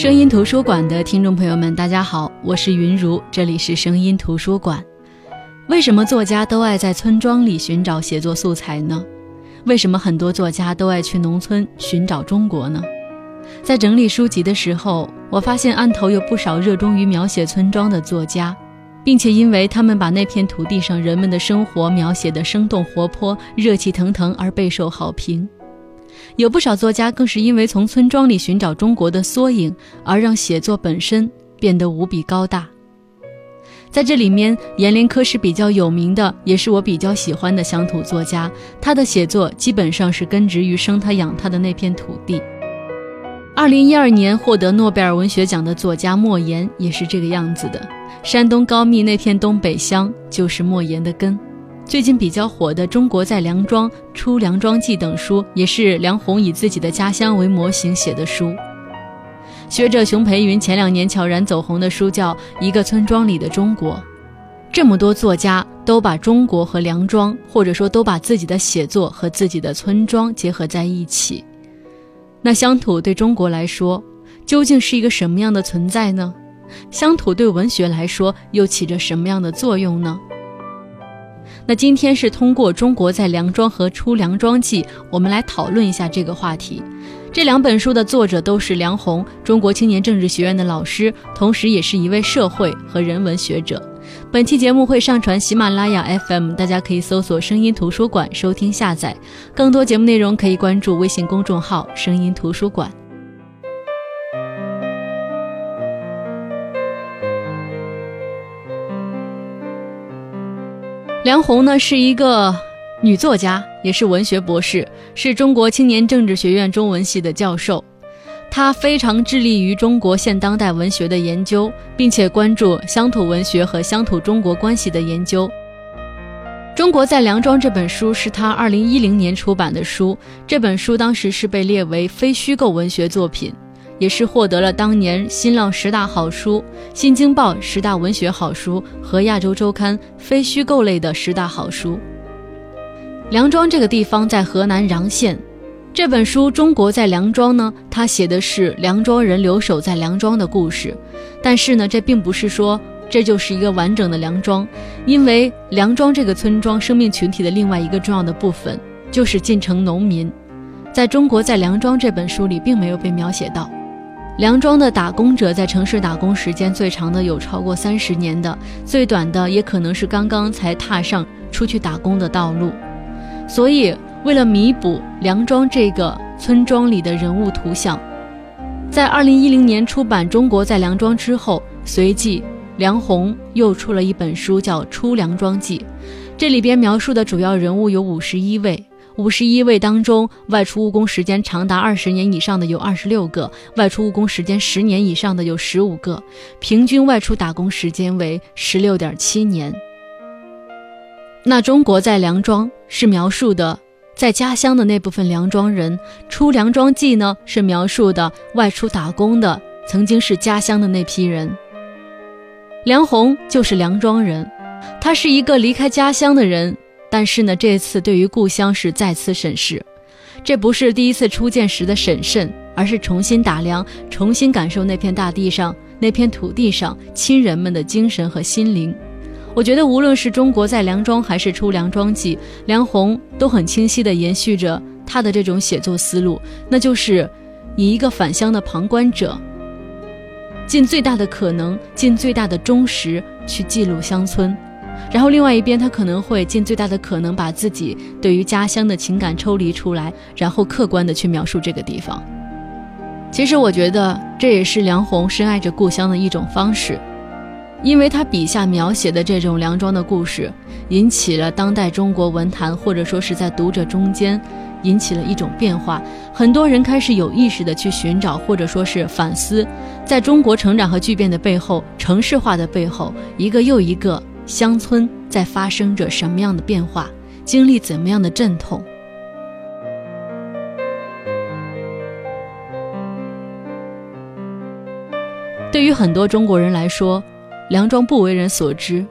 声音图书馆的听众朋友们，大家好，我是云如，这里是声音图书馆。为什么作家都爱在村庄里寻找写作素材呢？为什么很多作家都爱去农村寻找中国呢？在整理书籍的时候，我发现案头有不少热衷于描写村庄的作家，并且因为他们把那片土地上人们的生活描写得生动活泼、热气腾腾而备受好评。有不少作家更是因为从村庄里寻找中国的缩影，而让写作本身变得无比高大。在这里面，阎连科是比较有名的，也是我比较喜欢的乡土作家。他的写作基本上是根植于生他养他的那片土地。二零一二年获得诺贝尔文学奖的作家莫言也是这个样子的。山东高密那片东北乡就是莫言的根。最近比较火的《中国在梁庄》《出梁庄记》等书，也是梁鸿以自己的家乡为模型写的书。学者熊培云前两年悄然走红的书叫《一个村庄里的中国》。这么多作家都把中国和梁庄，或者说都把自己的写作和自己的村庄结合在一起。那乡土对中国来说，究竟是一个什么样的存在呢？乡土对文学来说，又起着什么样的作用呢？那今天是通过《中国在梁庄》和《出梁庄记》，我们来讨论一下这个话题。这两本书的作者都是梁鸿，中国青年政治学院的老师，同时也是一位社会和人文学者。本期节目会上传喜马拉雅 FM，大家可以搜索“声音图书馆”收听下载。更多节目内容可以关注微信公众号“声音图书馆”。梁鸿呢是一个女作家，也是文学博士，是中国青年政治学院中文系的教授。她非常致力于中国现当代文学的研究，并且关注乡土文学和乡土中国关系的研究。《中国在梁庄》这本书是他2010年出版的书，这本书当时是被列为非虚构文学作品。也是获得了当年新浪十大好书、新京报十大文学好书和亚洲周刊非虚构类的十大好书。梁庄这个地方在河南穰县，这本书《中国在梁庄》呢，它写的是梁庄人留守在梁庄的故事。但是呢，这并不是说这就是一个完整的梁庄，因为梁庄这个村庄生命群体的另外一个重要的部分就是进城农民，在中国在梁庄这本书里并没有被描写到。梁庄的打工者在城市打工时间最长的有超过三十年的，最短的也可能是刚刚才踏上出去打工的道路。所以，为了弥补梁庄这个村庄里的人物图像，在二零一零年出版《中国在梁庄》之后，随即梁鸿又出了一本书，叫《出梁庄记》，这里边描述的主要人物有五十一位。五十一位当中，外出务工时间长达二十年以上的有二十六个，外出务工时间十年以上的有十五个，平均外出打工时间为十六点七年。那中国在梁庄是描述的在家乡的那部分梁庄人，出梁庄记呢是描述的外出打工的曾经是家乡的那批人。梁鸿就是梁庄人，他是一个离开家乡的人。但是呢，这次对于故乡是再次审视，这不是第一次初见时的审慎，而是重新打量、重新感受那片大地上、那片土地上亲人们的精神和心灵。我觉得，无论是中国在梁庄，还是出梁庄记，梁鸿都很清晰地延续着他的这种写作思路，那就是以一个返乡的旁观者，尽最大的可能、尽最大的忠实去记录乡村。然后，另外一边，他可能会尽最大的可能把自己对于家乡的情感抽离出来，然后客观的去描述这个地方。其实，我觉得这也是梁鸿深爱着故乡的一种方式，因为他笔下描写的这种梁庄的故事，引起了当代中国文坛或者说是在读者中间引起了一种变化。很多人开始有意识的去寻找或者说是反思，在中国成长和巨变的背后，城市化的背后，一个又一个。乡村在发生着什么样的变化？经历怎么样的阵痛？对于很多中国人来说，梁庄不为人所知，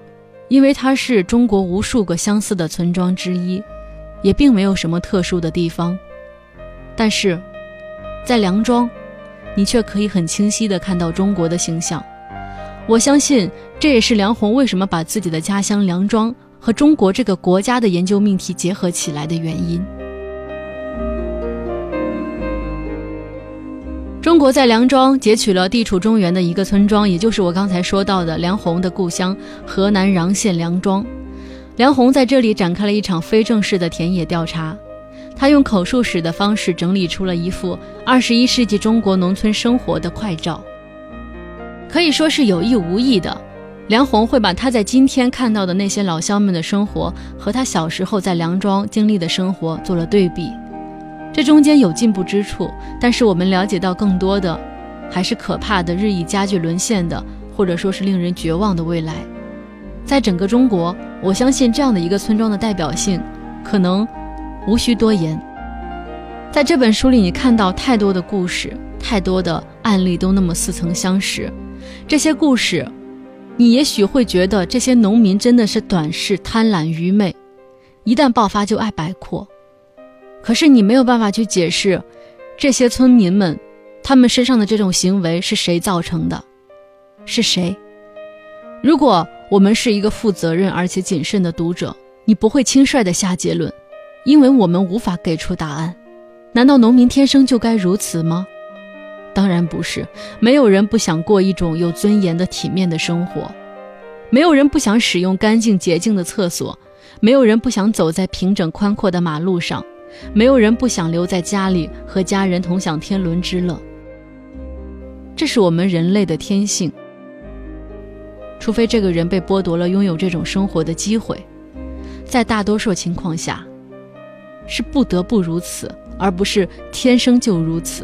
因为它是中国无数个相似的村庄之一，也并没有什么特殊的地方。但是，在梁庄，你却可以很清晰地看到中国的形象。我相信这也是梁鸿为什么把自己的家乡梁庄和中国这个国家的研究命题结合起来的原因。中国在梁庄截取了地处中原的一个村庄，也就是我刚才说到的梁鸿的故乡河南穰县梁庄。梁鸿在这里展开了一场非正式的田野调查，他用口述史的方式整理出了一幅二十一世纪中国农村生活的快照。可以说是有意无意的，梁鸿会把他在今天看到的那些老乡们的生活和他小时候在梁庄经历的生活做了对比。这中间有进步之处，但是我们了解到更多的，还是可怕的、日益加剧沦陷的，或者说是令人绝望的未来。在整个中国，我相信这样的一个村庄的代表性，可能无需多言。在这本书里，你看到太多的故事，太多的案例都那么似曾相识。这些故事，你也许会觉得这些农民真的是短视、贪婪、愚昧，一旦爆发就爱摆阔。可是你没有办法去解释，这些村民们，他们身上的这种行为是谁造成的？是谁？如果我们是一个负责任而且谨慎的读者，你不会轻率的下结论，因为我们无法给出答案。难道农民天生就该如此吗？当然不是。没有人不想过一种有尊严的体面的生活，没有人不想使用干净洁净的厕所，没有人不想走在平整宽阔的马路上。没有人不想留在家里和家人同享天伦之乐，这是我们人类的天性。除非这个人被剥夺了拥有这种生活的机会，在大多数情况下，是不得不如此，而不是天生就如此。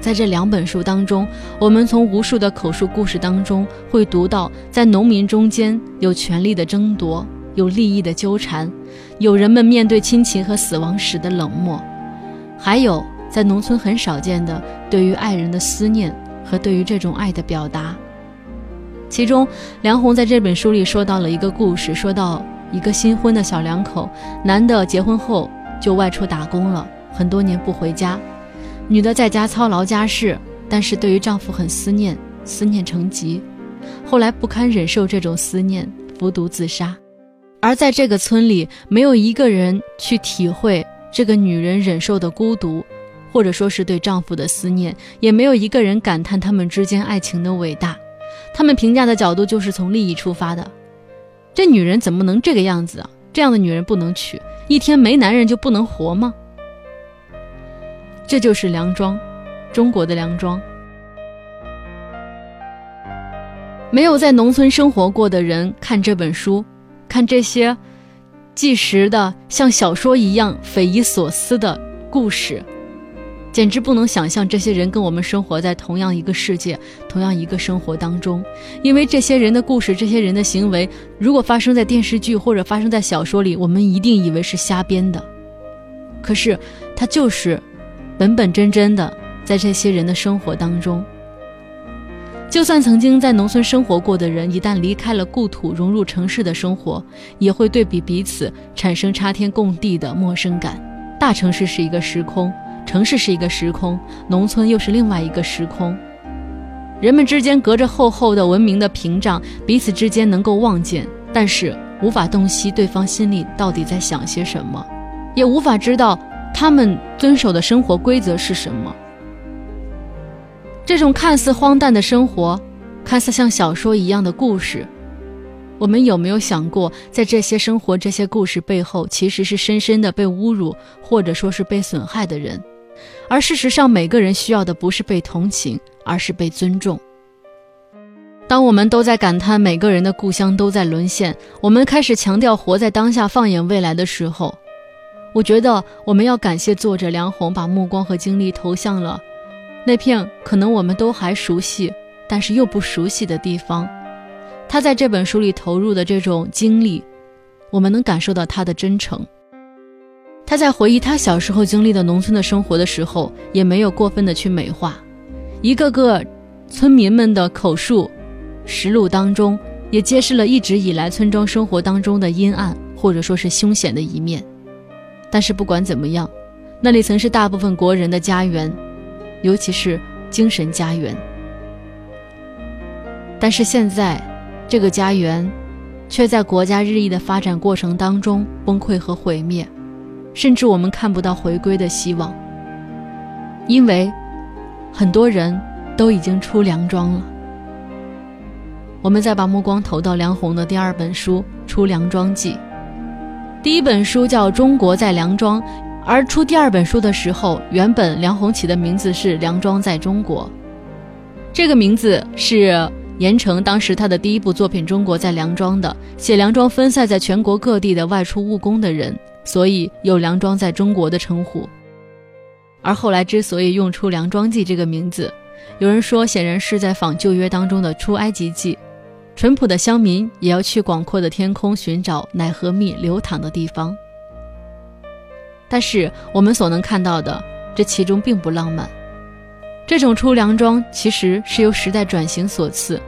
在这两本书当中，我们从无数的口述故事当中会读到，在农民中间有权力的争夺。有利益的纠缠，有人们面对亲情和死亡时的冷漠，还有在农村很少见的对于爱人的思念和对于这种爱的表达。其中，梁红在这本书里说到了一个故事，说到一个新婚的小两口，男的结婚后就外出打工了很多年不回家，女的在家操劳家事，但是对于丈夫很思念，思念成疾，后来不堪忍受这种思念，服毒自杀。而在这个村里，没有一个人去体会这个女人忍受的孤独，或者说是对丈夫的思念，也没有一个人感叹他们之间爱情的伟大。他们评价的角度就是从利益出发的。这女人怎么能这个样子啊？这样的女人不能娶，一天没男人就不能活吗？这就是梁庄，中国的梁庄。没有在农村生活过的人看这本书。看这些纪实的像小说一样匪夷所思的故事，简直不能想象这些人跟我们生活在同样一个世界、同样一个生活当中。因为这些人的故事、这些人的行为，如果发生在电视剧或者发生在小说里，我们一定以为是瞎编的。可是，他就是本本真真的在这些人的生活当中。就算曾经在农村生活过的人，一旦离开了故土，融入城市的生活，也会对比彼此产生差天共地的陌生感。大城市是一个时空，城市是一个时空，农村又是另外一个时空。人们之间隔着厚厚的文明的屏障，彼此之间能够望见，但是无法洞悉对方心里到底在想些什么，也无法知道他们遵守的生活规则是什么。这种看似荒诞的生活，看似像小说一样的故事，我们有没有想过，在这些生活、这些故事背后，其实是深深的被侮辱，或者说是被损害的人？而事实上，每个人需要的不是被同情，而是被尊重。当我们都在感叹每个人的故乡都在沦陷，我们开始强调活在当下、放眼未来的时候，我觉得我们要感谢作者梁红，把目光和精力投向了。那片可能我们都还熟悉，但是又不熟悉的地方，他在这本书里投入的这种经历，我们能感受到他的真诚。他在回忆他小时候经历的农村的生活的时候，也没有过分的去美化。一个个村民们的口述实录当中，也揭示了一直以来村庄生活当中的阴暗或者说是凶险的一面。但是不管怎么样，那里曾是大部分国人的家园，尤其是精神家园。但是现在，这个家园却在国家日益的发展过程当中崩溃和毁灭，甚至我们看不到回归的希望，因为很多人都已经出梁庄了。我们再把目光投到梁鸿的第二本书《出梁庄记》，第一本书叫《中国在梁庄》，而出第二本书的时候，原本梁鸿起的名字是《梁庄在中国》，这个名字是。严惩当时他的第一部作品《中国在梁庄》的写梁庄分散在全国各地的外出务工的人，所以有“梁庄在中国”的称呼。而后来之所以用出《梁庄记》这个名字，有人说显然是在仿旧约当中的《出埃及记》，淳朴的乡民也要去广阔的天空寻找奶和蜜流淌的地方。但是我们所能看到的，这其中并不浪漫。这种出粮庄其实是由时代转型所赐，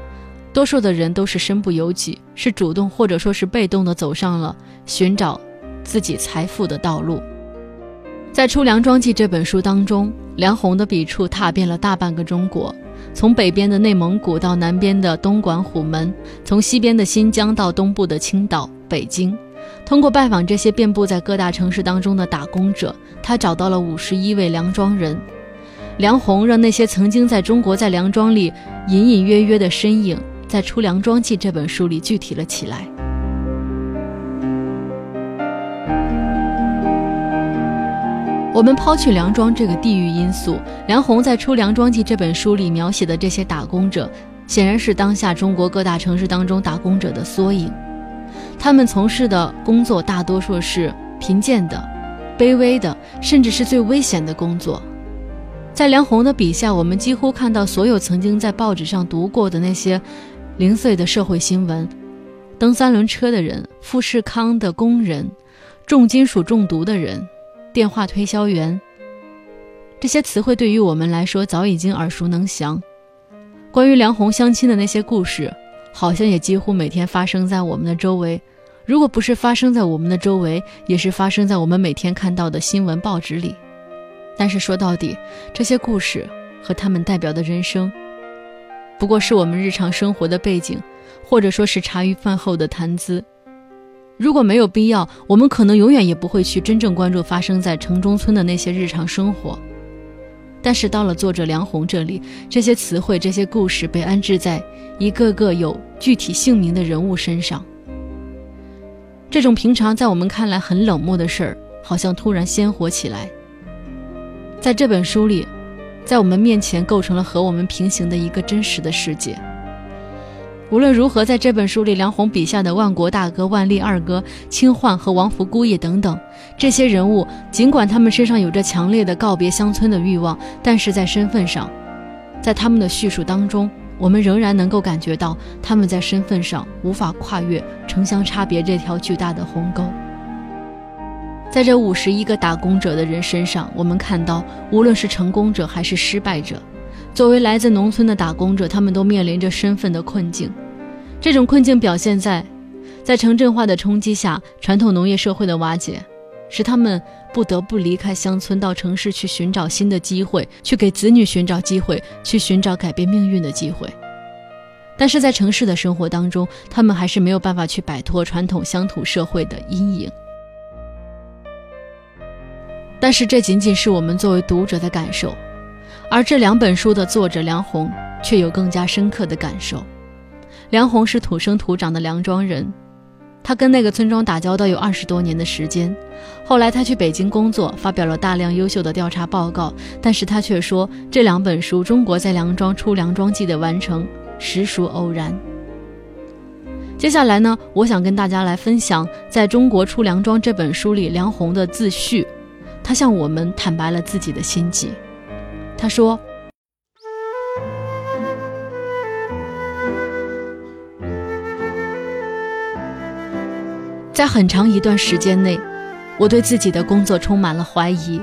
多数的人都是身不由己，是主动或者说是被动的走上了寻找自己财富的道路。在《出粮庄记》这本书当中，梁鸿的笔触踏遍了大半个中国，从北边的内蒙古到南边的东莞虎门，从西边的新疆到东部的青岛、北京，通过拜访这些遍布在各大城市当中的打工者，他找到了五十一位梁庄人。梁鸿让那些曾经在中国在梁庄里隐隐约约的身影，在《出梁庄记》这本书里具体了起来。我们抛去梁庄这个地域因素，梁鸿在《出梁庄记》这本书里描写的这些打工者，显然是当下中国各大城市当中打工者的缩影。他们从事的工作大多数是贫贱的、卑微的，甚至是最危险的工作。在梁鸿的笔下，我们几乎看到所有曾经在报纸上读过的那些零碎的社会新闻：蹬三轮车的人、富士康的工人、重金属中毒的人、电话推销员。这些词汇对于我们来说早已经耳熟能详。关于梁鸿相亲的那些故事，好像也几乎每天发生在我们的周围。如果不是发生在我们的周围，也是发生在我们每天看到的新闻报纸里。但是说到底，这些故事和他们代表的人生，不过是我们日常生活的背景，或者说是茶余饭后的谈资。如果没有必要，我们可能永远也不会去真正关注发生在城中村的那些日常生活。但是到了作者梁鸿这里，这些词汇、这些故事被安置在一个个有具体姓名的人物身上，这种平常在我们看来很冷漠的事儿，好像突然鲜活起来。在这本书里，在我们面前构成了和我们平行的一个真实的世界。无论如何，在这本书里，梁鸿笔下的万国大哥、万历二哥、清焕和王福姑爷等等这些人物，尽管他们身上有着强烈的告别乡村的欲望，但是在身份上，在他们的叙述当中，我们仍然能够感觉到他们在身份上无法跨越城乡差别这条巨大的鸿沟。在这五十一个打工者的人身上，我们看到，无论是成功者还是失败者，作为来自农村的打工者，他们都面临着身份的困境。这种困境表现在，在城镇化的冲击下，传统农业社会的瓦解，使他们不得不离开乡村，到城市去寻找新的机会，去给子女寻找机会，去寻找改变命运的机会。但是在城市的生活当中，他们还是没有办法去摆脱传统乡土社会的阴影。但是这仅仅是我们作为读者的感受，而这两本书的作者梁鸿却有更加深刻的感受。梁鸿是土生土长的梁庄人，他跟那个村庄打交道有二十多年的时间。后来他去北京工作，发表了大量优秀的调查报告，但是他却说这两本书《中国在梁庄出梁庄记》的完成实属偶然。接下来呢，我想跟大家来分享在中国出梁庄这本书里梁鸿的自序。他向我们坦白了自己的心迹。他说：“在很长一段时间内，我对自己的工作充满了怀疑。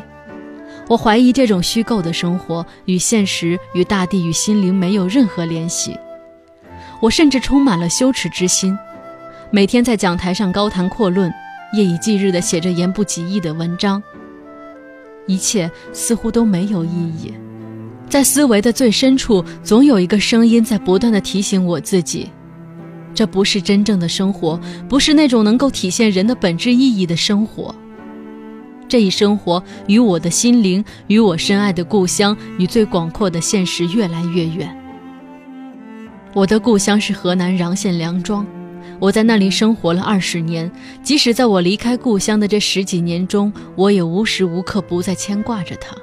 我怀疑这种虚构的生活与现实、与大地、与心灵没有任何联系。我甚至充满了羞耻之心，每天在讲台上高谈阔论，夜以继日地写着言不及义的文章。”一切似乎都没有意义。在思维的最深处，总有一个声音在不断的提醒我自己：这不是真正的生活，不是那种能够体现人的本质意义的生活。这一生活与我的心灵、与我深爱的故乡、与最广阔的现实越来越远。我的故乡是河南穰县梁庄，我在那里生活了二十年。即使在我离开故乡的这十几年中，我也无时无刻不在牵挂着它。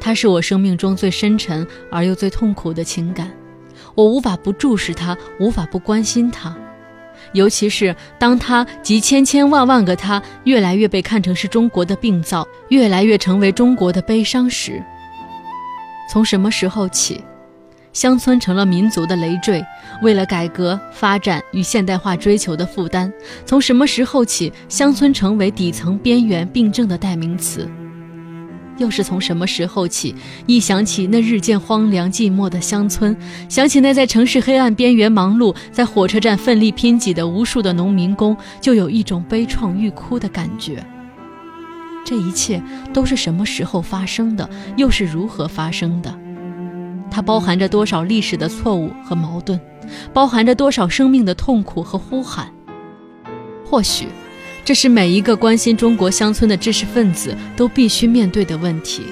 它是我生命中最深沉而又最痛苦的情感，我无法不注视它，无法不关心它。尤其是当他及千千万万个他越来越被看成是中国的病灶，越来越成为中国的悲伤时，从什么时候起，乡村成了民族的累赘，为了改革发展与现代化追求的负担？从什么时候起，乡村成为底层边缘病症的代名词？又是从什么时候起，一想起那日渐荒凉寂寞的乡村，想起那在城市黑暗边缘忙碌、在火车站奋力拼挤的无数的农民工，就有一种悲怆欲哭的感觉。这一切都是什么时候发生的？又是如何发生的？它包含着多少历史的错误和矛盾？包含着多少生命的痛苦和呼喊？或许。这是每一个关心中国乡村的知识分子都必须面对的问题。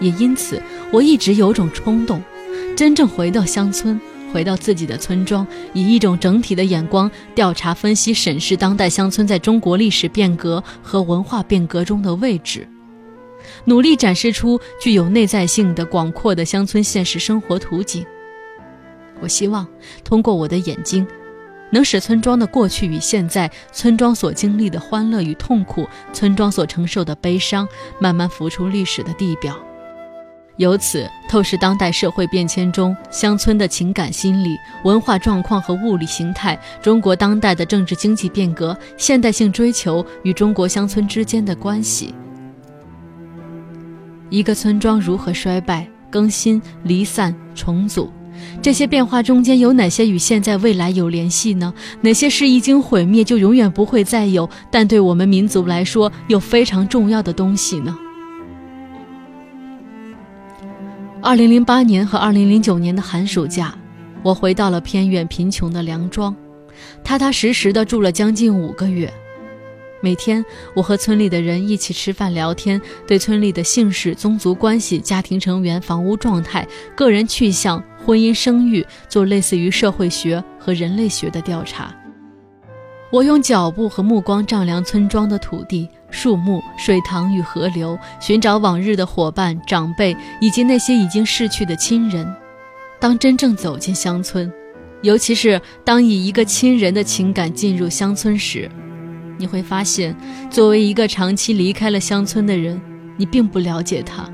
也因此，我一直有种冲动，真正回到乡村，回到自己的村庄，以一种整体的眼光调查、分析、审视当代乡村在中国历史变革和文化变革中的位置，努力展示出具有内在性的广阔的乡村现实生活图景。我希望通过我的眼睛。能使村庄的过去与现在，村庄所经历的欢乐与痛苦，村庄所承受的悲伤，慢慢浮出历史的地表，由此透视当代社会变迁中乡村的情感心理、文化状况和物理形态，中国当代的政治经济变革、现代性追求与中国乡村之间的关系。一个村庄如何衰败、更新、离散、重组？这些变化中间有哪些与现在未来有联系呢？哪些是一经毁灭就永远不会再有，但对我们民族来说又非常重要的东西呢？二零零八年和二零零九年的寒暑假，我回到了偏远贫穷的梁庄，踏踏实实的住了将近五个月。每天，我和村里的人一起吃饭聊天，对村里的姓氏、宗族关系、家庭成员、房屋状态、个人去向、婚姻生育做类似于社会学和人类学的调查。我用脚步和目光丈量村庄的土地、树木、水塘与河流，寻找往日的伙伴、长辈以及那些已经逝去的亲人。当真正走进乡村，尤其是当以一个亲人的情感进入乡村时，你会发现，作为一个长期离开了乡村的人，你并不了解他，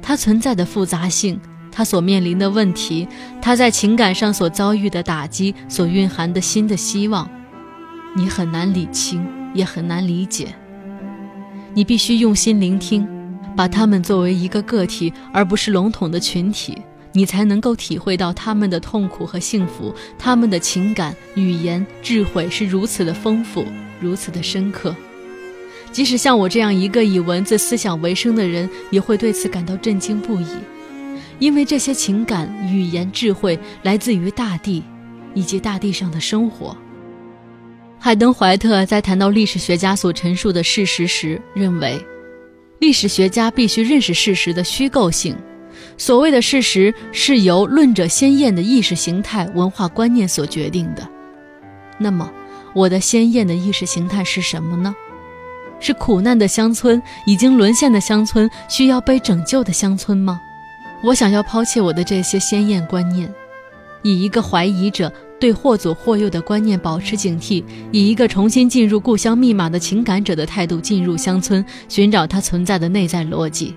他存在的复杂性，他所面临的问题，他在情感上所遭遇的打击，所蕴含的新的希望，你很难理清，也很难理解。你必须用心聆听，把他们作为一个个体，而不是笼统的群体。你才能够体会到他们的痛苦和幸福，他们的情感、语言、智慧是如此的丰富，如此的深刻。即使像我这样一个以文字思想为生的人，也会对此感到震惊不已，因为这些情感、语言、智慧来自于大地，以及大地上的生活。海登·怀特在谈到历史学家所陈述的事实时，认为，历史学家必须认识事实的虚构性。所谓的事实是由论者鲜艳的意识形态、文化观念所决定的。那么，我的鲜艳的意识形态是什么呢？是苦难的乡村、已经沦陷的乡村、需要被拯救的乡村吗？我想要抛弃我的这些鲜艳观念，以一个怀疑者对或左或右的观念保持警惕，以一个重新进入故乡密码的情感者的态度进入乡村，寻找它存在的内在逻辑。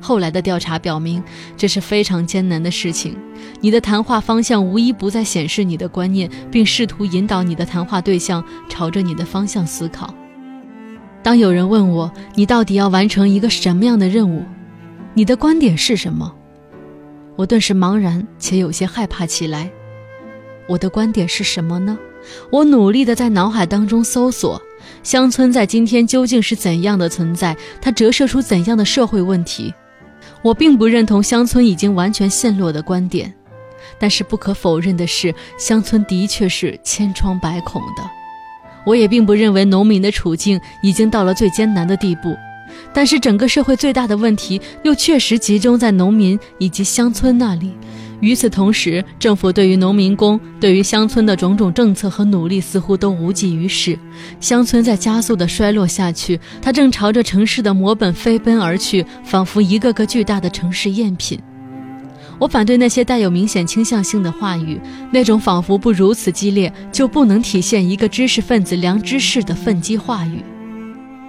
后来的调查表明，这是非常艰难的事情。你的谈话方向无一不在显示你的观念，并试图引导你的谈话对象朝着你的方向思考。当有人问我你到底要完成一个什么样的任务，你的观点是什么，我顿时茫然且有些害怕起来。我的观点是什么呢？我努力地在脑海当中搜索，乡村在今天究竟是怎样的存在？它折射出怎样的社会问题？我并不认同乡村已经完全陷落的观点，但是不可否认的是，乡村的确是千疮百孔的。我也并不认为农民的处境已经到了最艰难的地步，但是整个社会最大的问题又确实集中在农民以及乡村那里。与此同时，政府对于农民工、对于乡村的种种政策和努力似乎都无济于事。乡村在加速的衰落下去，它正朝着城市的模本飞奔而去，仿佛一个个巨大的城市赝品。我反对那些带有明显倾向性的话语，那种仿佛不如此激烈就不能体现一个知识分子良知式的愤激话语。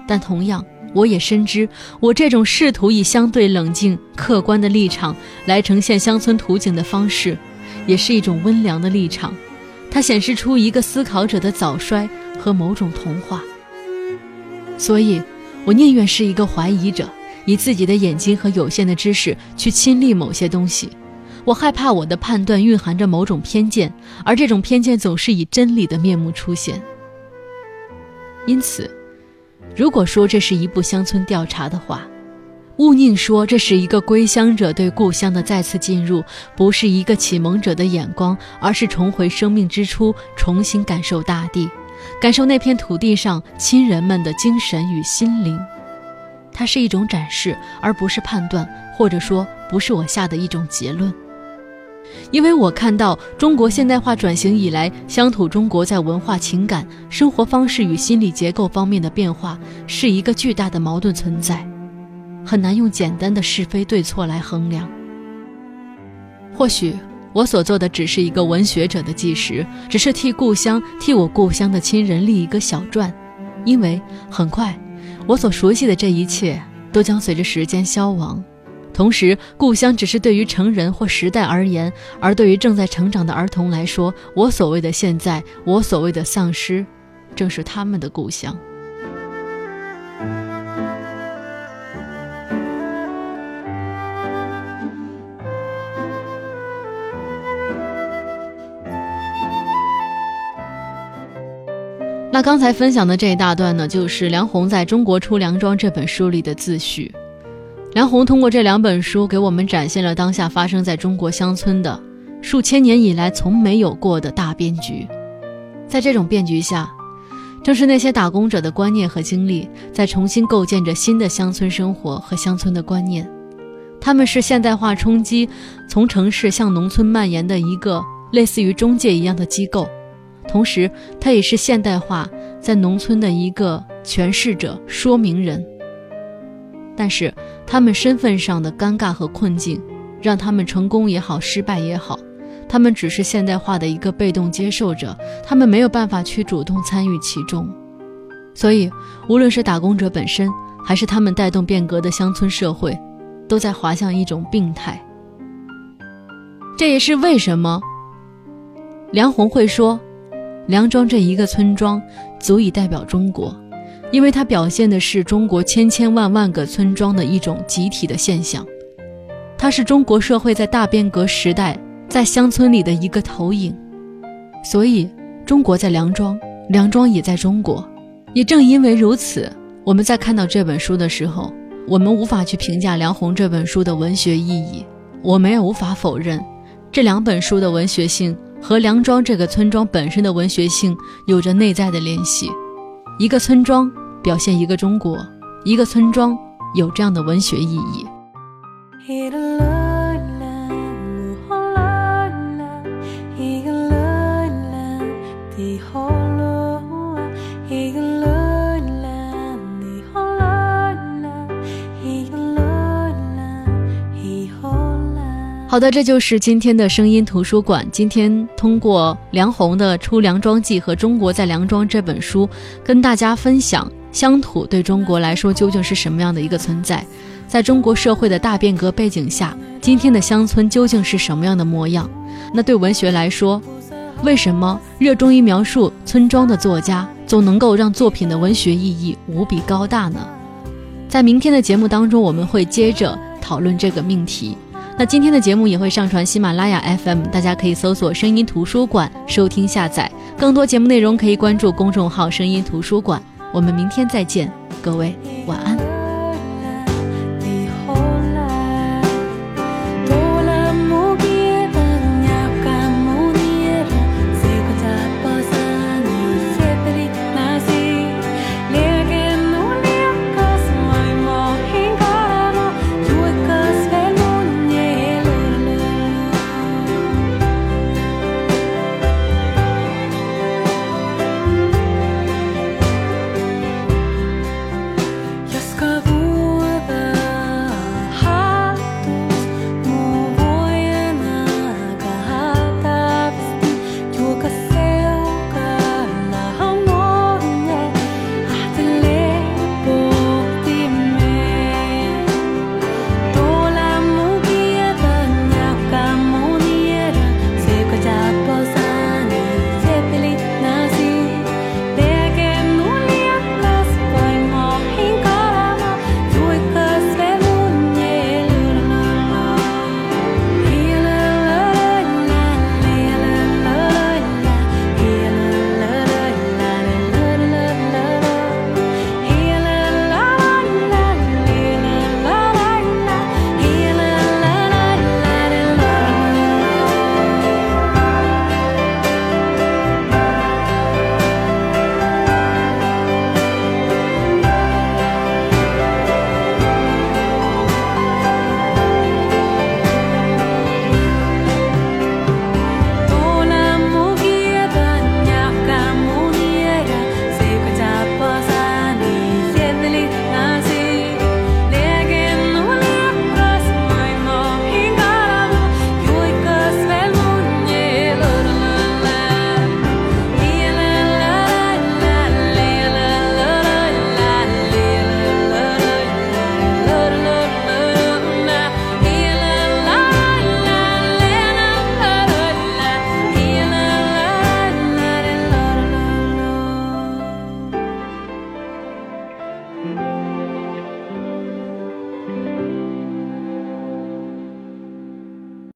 但同样。我也深知，我这种试图以相对冷静、客观的立场来呈现乡村图景的方式，也是一种温良的立场。它显示出一个思考者的早衰和某种童话。所以，我宁愿是一个怀疑者，以自己的眼睛和有限的知识去亲历某些东西。我害怕我的判断蕴含着某种偏见，而这种偏见总是以真理的面目出现。因此。如果说这是一部乡村调查的话，勿宁说这是一个归乡者对故乡的再次进入，不是一个启蒙者的眼光，而是重回生命之初，重新感受大地，感受那片土地上亲人们的精神与心灵。它是一种展示，而不是判断，或者说不是我下的一种结论。因为我看到中国现代化转型以来，乡土中国在文化、情感、生活方式与心理结构方面的变化是一个巨大的矛盾存在，很难用简单的是非对错来衡量。或许我所做的只是一个文学者的纪实，只是替故乡、替我故乡的亲人立一个小传，因为很快，我所熟悉的这一切都将随着时间消亡。同时，故乡只是对于成人或时代而言，而对于正在成长的儿童来说，我所谓的现在，我所谓的丧失，正是他们的故乡。那刚才分享的这一大段呢，就是梁鸿在中国出梁庄这本书里的自序。梁鸿通过这两本书，给我们展现了当下发生在中国乡村的数千年以来从没有过的大变局。在这种变局下，正是那些打工者的观念和经历，在重新构建着新的乡村生活和乡村的观念。他们是现代化冲击从城市向农村蔓延的一个类似于中介一样的机构，同时，它也是现代化在农村的一个诠释者、说明人。但是。他们身份上的尴尬和困境，让他们成功也好，失败也好，他们只是现代化的一个被动接受者，他们没有办法去主动参与其中。所以，无论是打工者本身，还是他们带动变革的乡村社会，都在滑向一种病态。这也是为什么梁鸿会说，梁庄这一个村庄足以代表中国。因为它表现的是中国千千万万个村庄的一种集体的现象，它是中国社会在大变革时代在乡村里的一个投影，所以中国在梁庄，梁庄也在中国。也正因为如此，我们在看到这本书的时候，我们无法去评价梁鸿这本书的文学意义，我们也无法否认这两本书的文学性和梁庄这个村庄本身的文学性有着内在的联系。一个村庄表现一个中国，一个村庄有这样的文学意义。好的，这就是今天的声音图书馆。今天通过梁鸿的《出梁庄记》和《中国在梁庄》这本书，跟大家分享乡土对中国来说究竟是什么样的一个存在。在中国社会的大变革背景下，今天的乡村究竟是什么样的模样？那对文学来说，为什么热衷于描述村庄的作家总能够让作品的文学意义无比高大呢？在明天的节目当中，我们会接着讨论这个命题。那今天的节目也会上传喜马拉雅 FM，大家可以搜索“声音图书馆”收听下载。更多节目内容可以关注公众号“声音图书馆”。我们明天再见，各位晚安。